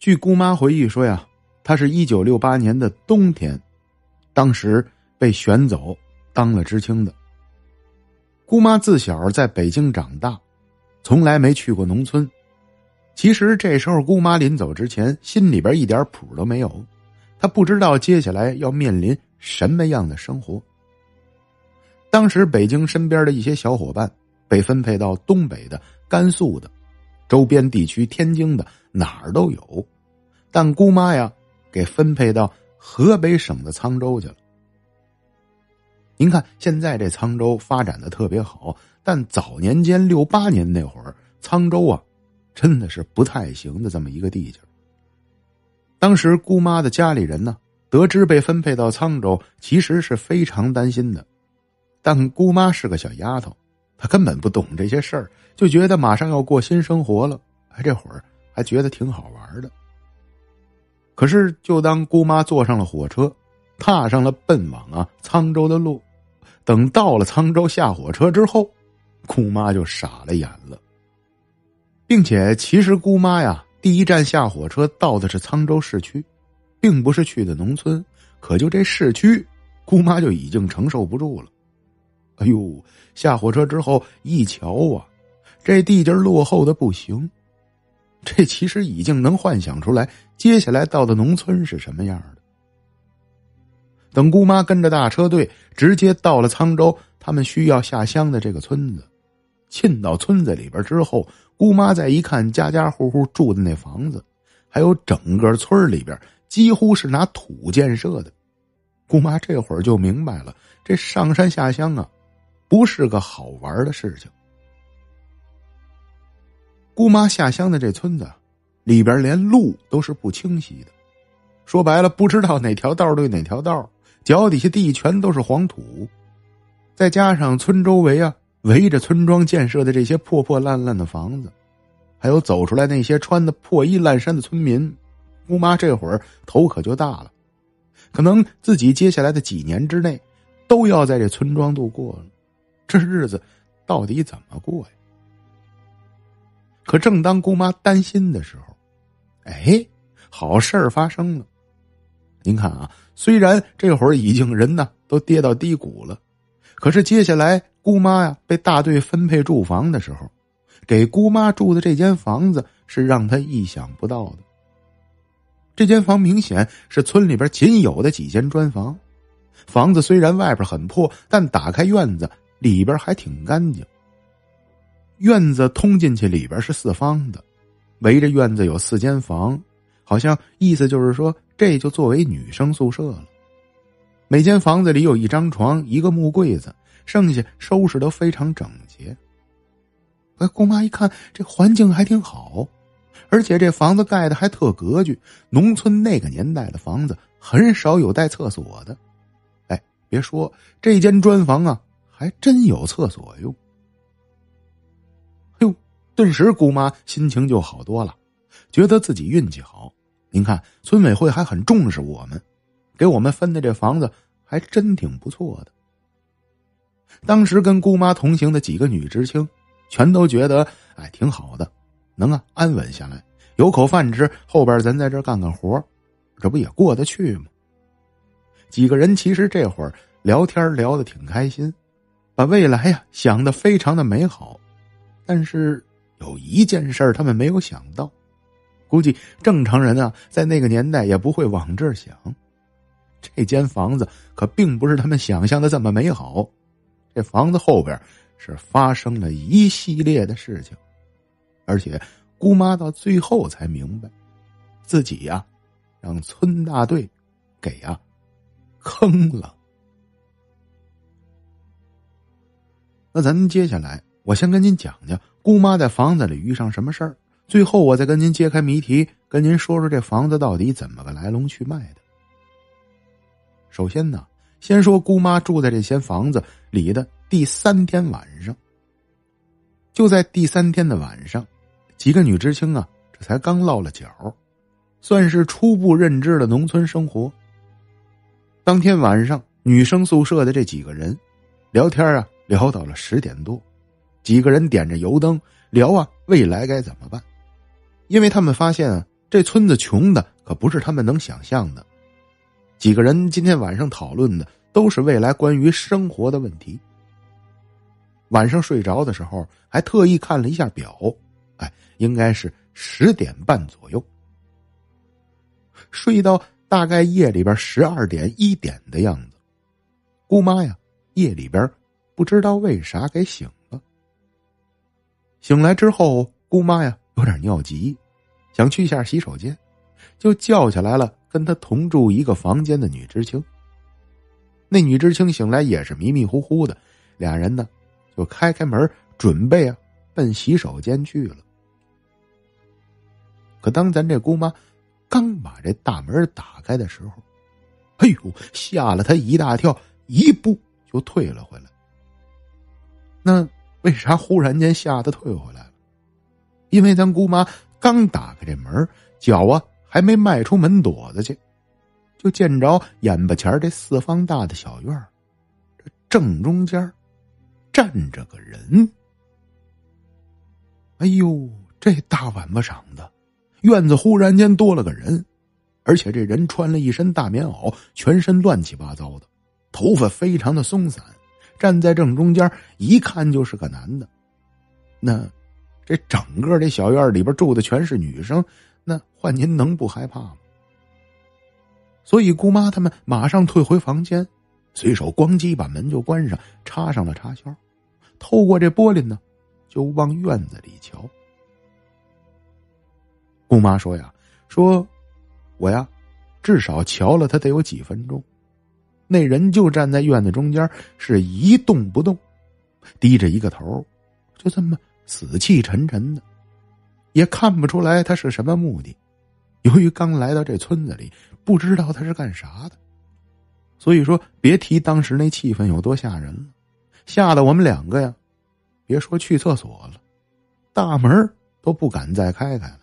据姑妈回忆说呀，她是一九六八年的冬天，当时被选走当了知青的。姑妈自小在北京长大，从来没去过农村。其实这时候，姑妈临走之前，心里边一点谱都没有，她不知道接下来要面临什么样的生活。当时北京身边的一些小伙伴被分配到东北的、甘肃的、周边地区、天津的哪儿都有，但姑妈呀，给分配到河北省的沧州去了。您看，现在这沧州发展的特别好，但早年间六八年那会儿，沧州啊。真的是不太行的这么一个地界当时姑妈的家里人呢，得知被分配到沧州，其实是非常担心的。但姑妈是个小丫头，她根本不懂这些事儿，就觉得马上要过新生活了，哎，这会儿还觉得挺好玩的。可是，就当姑妈坐上了火车，踏上了奔往啊沧州的路，等到了沧州下火车之后，姑妈就傻了眼了。并且，其实姑妈呀，第一站下火车到的是沧州市区，并不是去的农村。可就这市区，姑妈就已经承受不住了。哎呦，下火车之后一瞧啊，这地界落后的不行。这其实已经能幻想出来，接下来到的农村是什么样的。等姑妈跟着大车队直接到了沧州，他们需要下乡的这个村子，进到村子里边之后。姑妈再一看，家家户户住的那房子，还有整个村里边几乎是拿土建设的。姑妈这会儿就明白了，这上山下乡啊，不是个好玩的事情。姑妈下乡的这村子里边连路都是不清晰的，说白了，不知道哪条道对哪条道，脚底下地全都是黄土，再加上村周围啊。围着村庄建设的这些破破烂烂的房子，还有走出来那些穿的破衣烂衫的村民，姑妈这会儿头可就大了，可能自己接下来的几年之内，都要在这村庄度过了，这日子到底怎么过呀？可正当姑妈担心的时候，哎，好事儿发生了。您看啊，虽然这会儿已经人呢都跌到低谷了，可是接下来。姑妈呀，被大队分配住房的时候，给姑妈住的这间房子是让她意想不到的。这间房明显是村里边仅有的几间砖房，房子虽然外边很破，但打开院子里边还挺干净。院子通进去里边是四方的，围着院子有四间房，好像意思就是说这就作为女生宿舍了。每间房子里有一张床，一个木柜子。剩下收拾的非常整洁。哎，姑妈一看这环境还挺好，而且这房子盖的还特格局。农村那个年代的房子很少有带厕所的。哎，别说这间砖房啊，还真有厕所哟。顿时姑妈心情就好多了，觉得自己运气好。您看，村委会还很重视我们，给我们分的这房子还真挺不错的。当时跟姑妈同行的几个女知青，全都觉得哎挺好的，能啊安稳下来，有口饭吃，后边咱在这干干活，这不也过得去吗？几个人其实这会儿聊天聊得挺开心，把未来呀想的非常的美好，但是有一件事他们没有想到，估计正常人啊在那个年代也不会往这儿想，这间房子可并不是他们想象的这么美好。这房子后边是发生了一系列的事情，而且姑妈到最后才明白，自己呀让村大队给呀坑了。那咱们接下来，我先跟您讲讲姑妈在房子里遇上什么事儿，最后我再跟您揭开谜题，跟您说说这房子到底怎么个来龙去脉的。首先呢。先说姑妈住在这间房子里的第三天晚上，就在第三天的晚上，几个女知青啊，这才刚落了脚，算是初步认知了农村生活。当天晚上，女生宿舍的这几个人聊天啊，聊到了十点多，几个人点着油灯聊啊，未来该怎么办？因为他们发现啊，这村子穷的可不是他们能想象的。几个人今天晚上讨论的都是未来关于生活的问题。晚上睡着的时候，还特意看了一下表，哎，应该是十点半左右。睡到大概夜里边十二点一点的样子，姑妈呀，夜里边不知道为啥给醒。醒来之后，姑妈呀有点尿急，想去一下洗手间，就叫起来了跟她同住一个房间的女知青。那女知青醒来也是迷迷糊糊的，俩人呢。就开开门，准备啊，奔洗手间去了。可当咱这姑妈刚把这大门打开的时候，哎呦，吓了她一大跳，一步就退了回来。那为啥忽然间吓得退回来了？因为咱姑妈刚打开这门，脚啊还没迈出门垛子去，就见着眼巴前这四方大的小院这正中间站着个人，哎呦，这大晚巴晌的，院子忽然间多了个人，而且这人穿了一身大棉袄，全身乱七八糟的，头发非常的松散，站在正中间，一看就是个男的。那这整个这小院里边住的全是女生，那换您能不害怕吗？所以姑妈他们马上退回房间。随手咣叽把门就关上，插上了插销，透过这玻璃呢，就往院子里瞧。姑妈说呀：“说我呀，至少瞧了他得有几分钟。那人就站在院子中间，是一动不动，低着一个头，就这么死气沉沉的，也看不出来他是什么目的。由于刚来到这村子里，不知道他是干啥的。”所以说，别提当时那气氛有多吓人了，吓得我们两个呀，别说去厕所了，大门都不敢再开开了。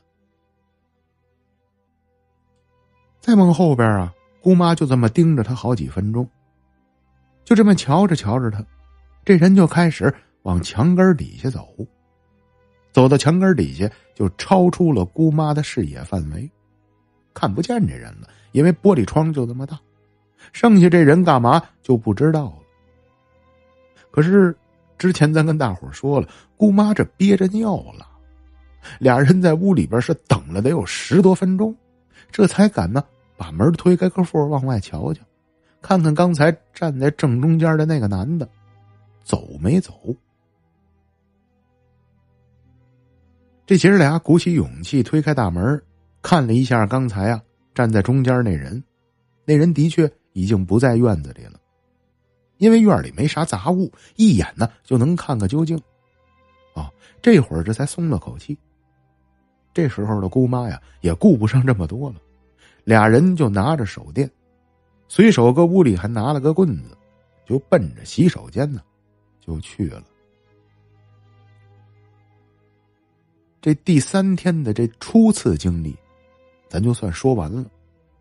再往后边啊，姑妈就这么盯着他好几分钟，就这么瞧着瞧着他，这人就开始往墙根底下走，走到墙根底下就超出了姑妈的视野范围，看不见这人了，因为玻璃窗就这么大。剩下这人干嘛就不知道了。可是之前咱跟大伙说了，姑妈这憋着尿了，俩人在屋里边是等了得有十多分钟，这才敢呢把门推开个缝往外瞧瞧，看看刚才站在正中间的那个男的走没走。这姐儿俩鼓起勇气推开大门，看了一下刚才啊站在中间那人，那人的确。已经不在院子里了，因为院里没啥杂物，一眼呢就能看个究竟。啊，这会儿这才松了口气。这时候的姑妈呀，也顾不上这么多了，俩人就拿着手电，随手搁屋里还拿了个棍子，就奔着洗手间呢，就去了。这第三天的这初次经历，咱就算说完了。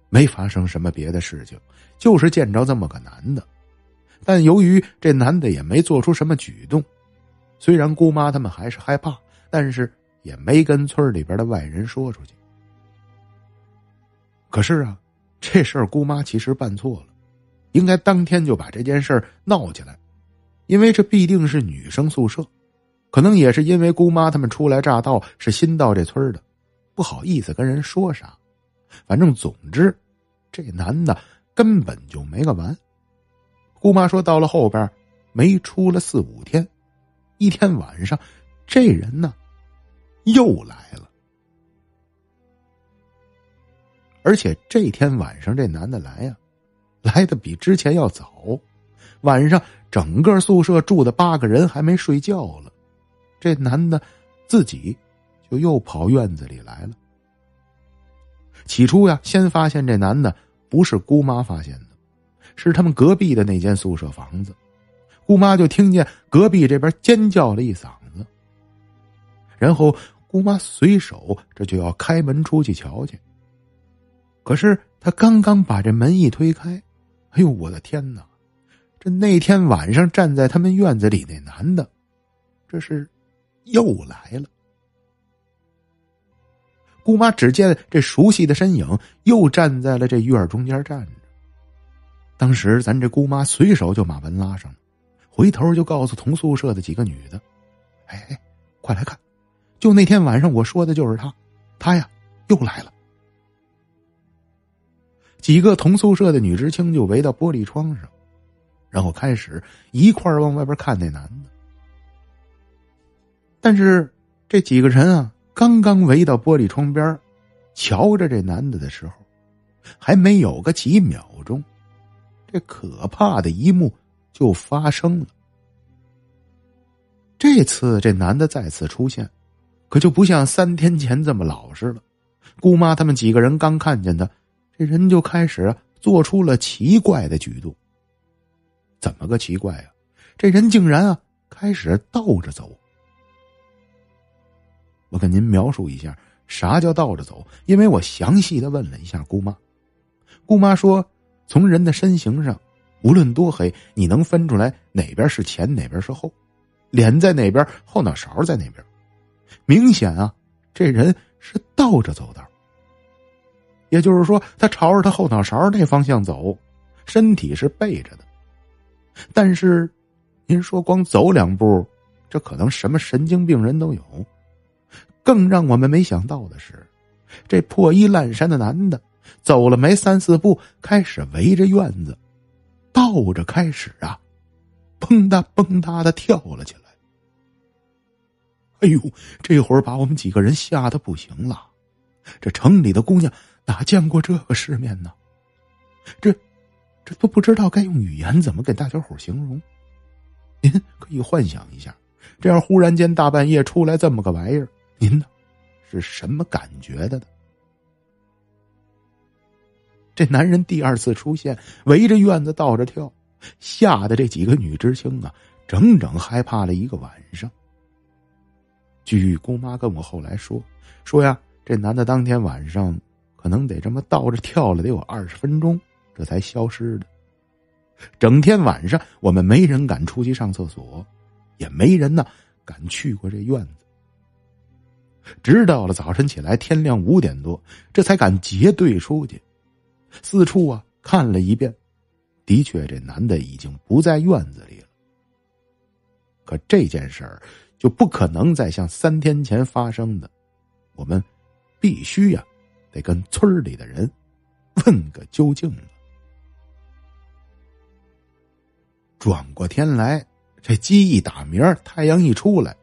没发生什么别的事情，就是见着这么个男的，但由于这男的也没做出什么举动，虽然姑妈他们还是害怕，但是也没跟村里边的外人说出去。可是啊，这事儿姑妈其实办错了，应该当天就把这件事闹起来，因为这必定是女生宿舍，可能也是因为姑妈他们初来乍到，是新到这村的，不好意思跟人说啥。反正总之，这男的根本就没个完。姑妈说，到了后边，没出了四五天，一天晚上，这人呢又来了。而且这天晚上，这男的来呀，来的比之前要早。晚上，整个宿舍住的八个人还没睡觉了，这男的自己就又跑院子里来了。起初呀，先发现这男的不是姑妈发现的，是他们隔壁的那间宿舍房子。姑妈就听见隔壁这边尖叫了一嗓子，然后姑妈随手这就要开门出去瞧去。可是他刚刚把这门一推开，哎呦我的天哪！这那天晚上站在他们院子里那男的，这是又来了。姑妈只见这熟悉的身影又站在了这院中间站着。当时咱这姑妈随手就把门拉上了，回头就告诉同宿舍的几个女的：“哎哎，快来看，就那天晚上我说的就是他，他呀又来了。”几个同宿舍的女知青就围到玻璃窗上，然后开始一块儿往外边看那男的。但是这几个人啊，刚刚围到玻璃窗边，瞧着这男的的时候，还没有个几秒钟，这可怕的一幕就发生了。这次这男的再次出现，可就不像三天前这么老实了。姑妈他们几个人刚看见他，这人就开始做出了奇怪的举动。怎么个奇怪啊？这人竟然啊开始倒着走。我跟您描述一下啥叫倒着走，因为我详细的问了一下姑妈，姑妈说，从人的身形上，无论多黑，你能分出来哪边是前，哪边是后，脸在哪边，后脑勺在哪边，明显啊，这人是倒着走道。也就是说，他朝着他后脑勺那方向走，身体是背着的。但是，您说光走两步，这可能什么神经病人都有。更让我们没想到的是，这破衣烂衫的男的走了没三四步，开始围着院子倒着开始啊，蹦哒蹦哒的跳了起来。哎呦，这会儿把我们几个人吓得不行了。这城里的姑娘哪见过这个世面呢？这这都不知道该用语言怎么给大家伙形容。您可以幻想一下，这样忽然间大半夜出来这么个玩意儿。您呢，是什么感觉的呢？这男人第二次出现，围着院子倒着跳，吓得这几个女知青啊，整整害怕了一个晚上。据姑妈跟我后来说，说呀，这男的当天晚上可能得这么倒着跳了得有二十分钟，这才消失的。整天晚上，我们没人敢出去上厕所，也没人呢敢去过这院子。直到了早晨起来，天亮五点多，这才敢结队出去，四处啊看了一遍，的确，这男的已经不在院子里了。可这件事儿就不可能再像三天前发生的，我们必须呀，得跟村里的人问个究竟了。转过天来，这鸡一打鸣，太阳一出来。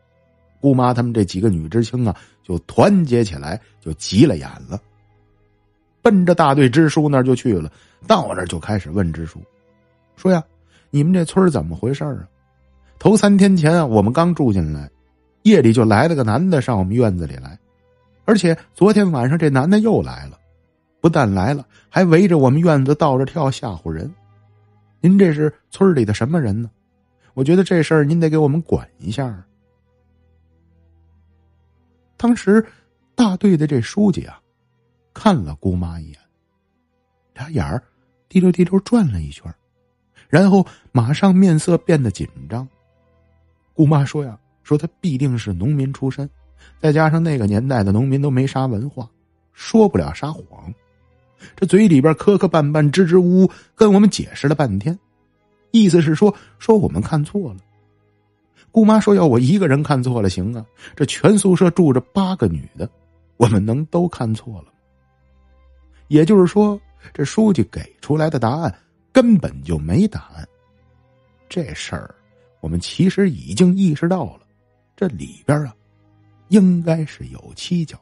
姑妈他们这几个女知青啊，就团结起来，就急了眼了，奔着大队支书那儿就去了。到那儿就开始问支书，说呀：“你们这村怎么回事啊？头三天前啊，我们刚住进来，夜里就来了个男的上我们院子里来，而且昨天晚上这男的又来了，不但来了，还围着我们院子倒着跳吓唬人。您这是村里的什么人呢？我觉得这事儿您得给我们管一下。”当时，大队的这书记啊，看了姑妈一眼，俩眼儿滴溜滴溜转了一圈，然后马上面色变得紧张。姑妈说呀：“说他必定是农民出身，再加上那个年代的农民都没啥文化，说不了啥谎，这嘴里边磕磕绊绊、支支吾吾，跟我们解释了半天，意思是说说我们看错了。”姑妈说：“要我一个人看错了行啊？这全宿舍住着八个女的，我们能都看错了？也就是说，这书记给出来的答案根本就没答案。这事儿，我们其实已经意识到了，这里边啊，应该是有蹊跷。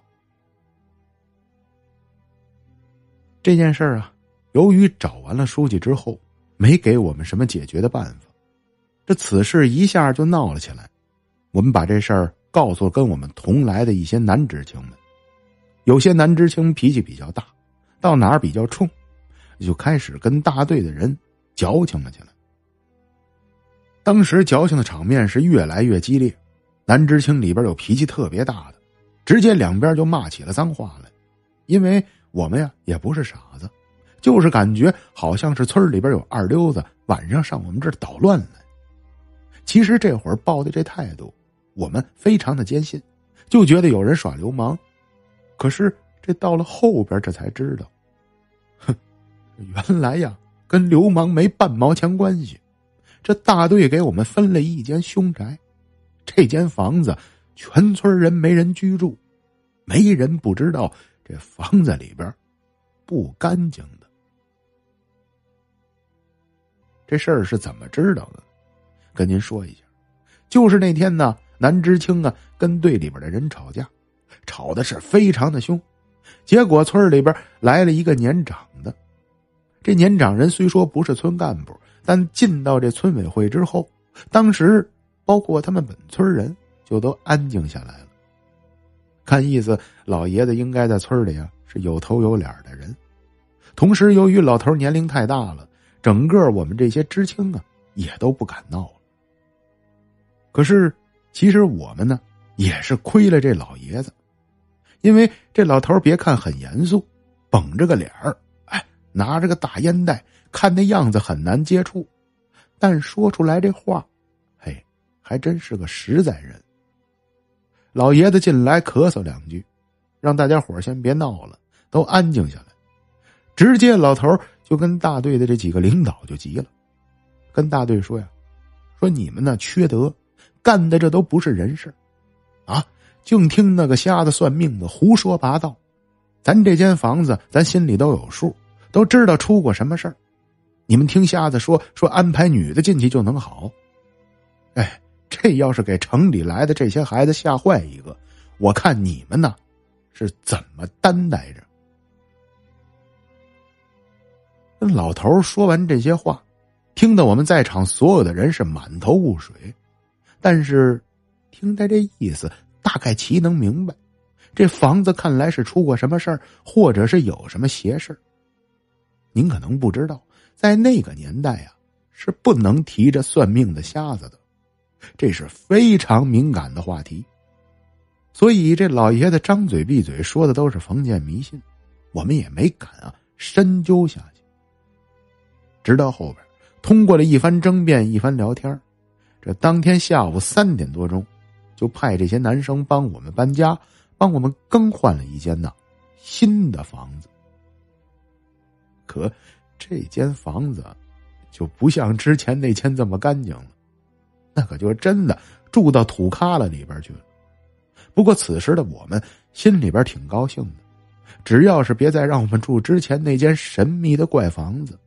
这件事儿啊，由于找完了书记之后，没给我们什么解决的办法。”这此事一下就闹了起来，我们把这事儿告诉跟我们同来的一些男知青们，有些男知青脾气比较大，到哪儿比较冲，就开始跟大队的人矫情了起来。当时矫情的场面是越来越激烈，男知青里边有脾气特别大的，直接两边就骂起了脏话来，因为我们呀也不是傻子，就是感觉好像是村里边有二流子晚上上我们这儿捣乱来。其实这会儿抱的这态度，我们非常的坚信，就觉得有人耍流氓。可是这到了后边，这才知道，哼，原来呀，跟流氓没半毛钱关系。这大队给我们分了一间凶宅，这间房子全村人没人居住，没人不知道这房子里边不干净的。这事儿是怎么知道的？跟您说一下，就是那天呢，南知青啊跟队里边的人吵架，吵的是非常的凶。结果村里边来了一个年长的，这年长人虽说不是村干部，但进到这村委会之后，当时包括他们本村人就都安静下来了。看意思，老爷子应该在村里啊是有头有脸的人。同时，由于老头年龄太大了，整个我们这些知青啊也都不敢闹了。可是，其实我们呢也是亏了这老爷子。因为这老头别看很严肃，绷着个脸儿，哎，拿着个大烟袋，看那样子很难接触，但说出来这话，还真是个实在人。老爷子进来咳嗽两句，让大家伙先别闹了，都安静下来。直接老头就跟大队的这几个领导就急了，跟大队说呀：“说你们那缺德，干的这都不是人事啊！”净听那个瞎子算命的胡说八道，咱这间房子咱心里都有数，都知道出过什么事儿。你们听瞎子说说安排女的进去就能好，哎，这要是给城里来的这些孩子吓坏一个，我看你们呢是怎么担待着？跟老头说完这些话，听得我们在场所有的人是满头雾水，但是听他这意思。大概其能明白，这房子看来是出过什么事儿，或者是有什么邪事您可能不知道，在那个年代啊，是不能提着算命的瞎子的，这是非常敏感的话题。所以这老爷子张嘴闭嘴说的都是封建迷信，我们也没敢啊深究下去。直到后边通过了一番争辩、一番聊天这当天下午三点多钟。就派这些男生帮我们搬家，帮我们更换了一间呢新的房子。可这间房子就不像之前那间这么干净了，那可就真的住到土旮旯里边去了。不过此时的我们心里边挺高兴的，只要是别再让我们住之前那间神秘的怪房子，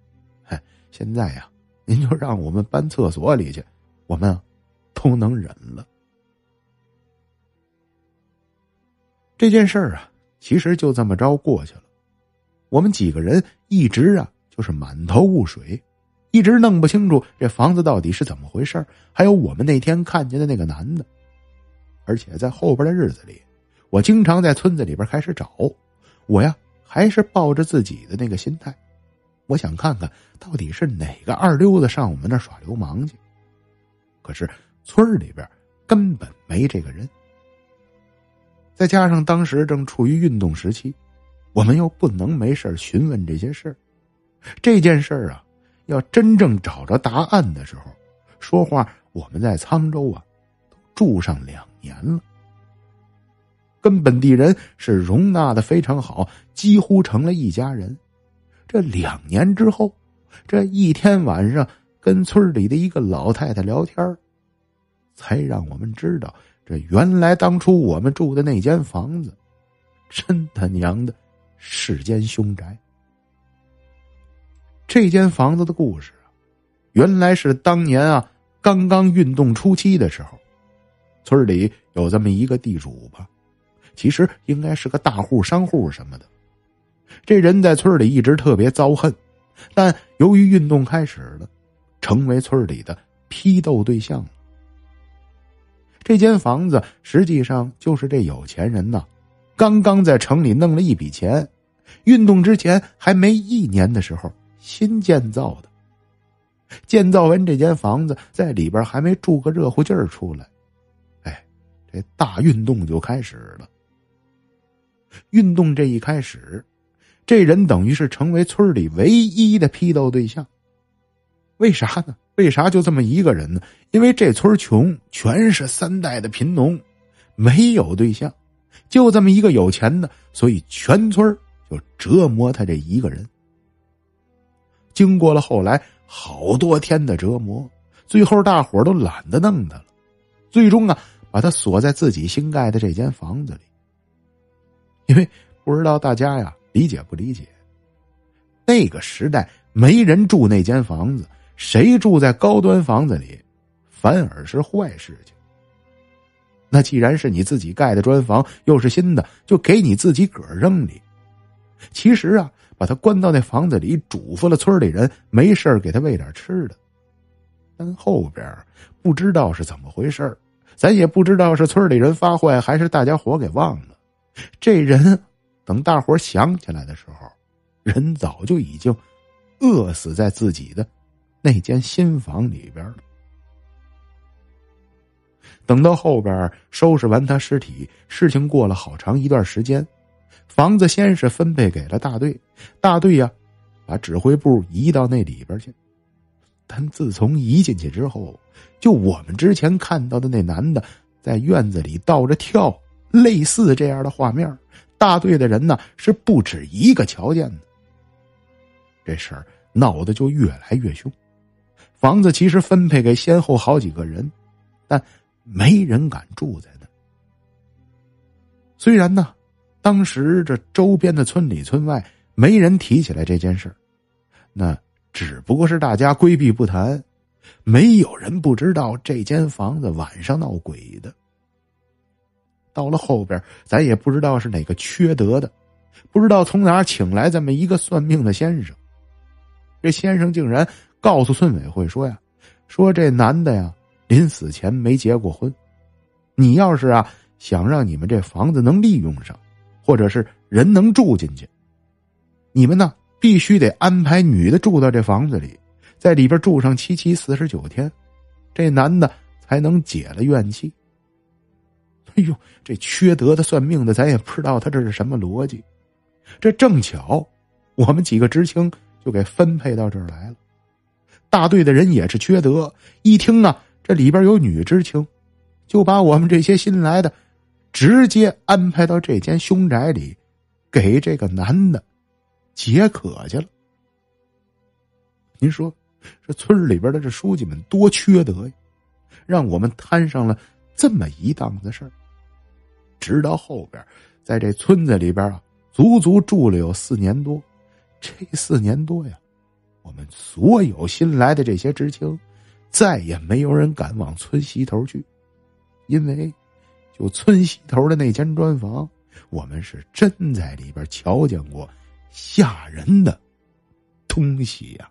嗨，现在呀，您就让我们搬厕所里去，我们都能忍了。这件事儿啊，其实就这么着过去了。我们几个人一直啊，就是满头雾水，一直弄不清楚这房子到底是怎么回事还有我们那天看见的那个男的。而且在后边的日子里，我经常在村子里边开始找。我呀，还是抱着自己的那个心态，我想看看到底是哪个二溜子上我们那耍流氓去。可是村里边根本没这个人。再加上当时正处于运动时期，我们又不能没事询问这些事。这件事啊，要真正找着答案的时候，说话我们在沧州啊，都住上两年了，跟本地人是容纳的非常好，几乎成了一家人。这两年之后，这一天晚上跟村里的一个老太太聊天才让我们知道。这原来当初我们住的那间房子，真他娘的是间凶宅。这间房子的故事啊，原来是当年啊刚刚运动初期的时候，村里有这么一个地主吧，其实应该是个大户商户什么的。这人在村里一直特别遭恨，但由于运动开始了，成为村里的批斗对象。这间房子实际上就是这有钱人呐，刚刚在城里弄了一笔钱，运动之前还没一年的时候新建造的。建造完这间房子，在里边还没住个热乎劲儿出来，哎，这大运动就开始了。运动这一开始，这人等于是成为村里唯一的批斗对象。为啥呢？为啥就这么一个人呢？因为这村穷，全是三代的贫农，没有对象，就这么一个有钱的，所以全村就折磨他这一个人。经过了后来好多天的折磨，最后大伙都懒得弄他了，最终啊，把他锁在自己新盖的这间房子里。因为不知道大家呀理解不理解，那个时代没人住那间房子，谁住在高端房子里，反而是坏事情。那既然是你自己盖的砖房，又是新的，就给你自己个儿扔里。其实啊，把他关到那房子里，嘱咐了村里人，没事给他喂点吃的。但后边不知道是怎么回事咱也不知道是村里人发坏，还是大家伙给忘了。这人等大伙想起来的时候，人早就已经饿死在自己的那间新房里边了。等到后边收拾完他尸体，事情过了好长一段时间，房子先是分配给了大队，大队呀，把指挥部移到那里边去。但自从移进去之后，就我们之前看到的那男的在院子里倒着跳，类似这样的画面，大队的人呢是不止一个瞧见的。这事儿闹得就越来越凶，房子其实分配给先后好几个人，但。没人敢住在那。虽然呢，当时这周边的村里村外没人提起来这件事那只不过是大家规避不谈，没有人不知道这间房子晚上闹鬼的。到了后边，咱也不知道是哪个缺德的，不知道从哪请来这么一个算命的先生。这先生竟然告诉村委会说呀：“说这男的呀。”临死前没结过婚，你要是啊想让你们这房子能利用上，或者是人能住进去，你们呢必须得安排女的住到这房子里，在里边住上七七四十九天，这男的才能解了怨气。哎呦，这缺德的算命的，咱也不知道他这是什么逻辑。这正巧，我们几个知青就给分配到这儿来了。大队的人也是缺德，一听啊。这里边有女知青，就把我们这些新来的直接安排到这间凶宅里，给这个男的解渴去了。您说，这村里边的这书记们多缺德呀，让我们摊上了这么一档子事儿。直到后边，在这村子里边啊，足足住了有四年多。这四年多呀，我们所有新来的这些知青。再也没有人敢往村西头去，因为就村西头的那间砖房，我们是真在里边瞧见过吓人的东西呀。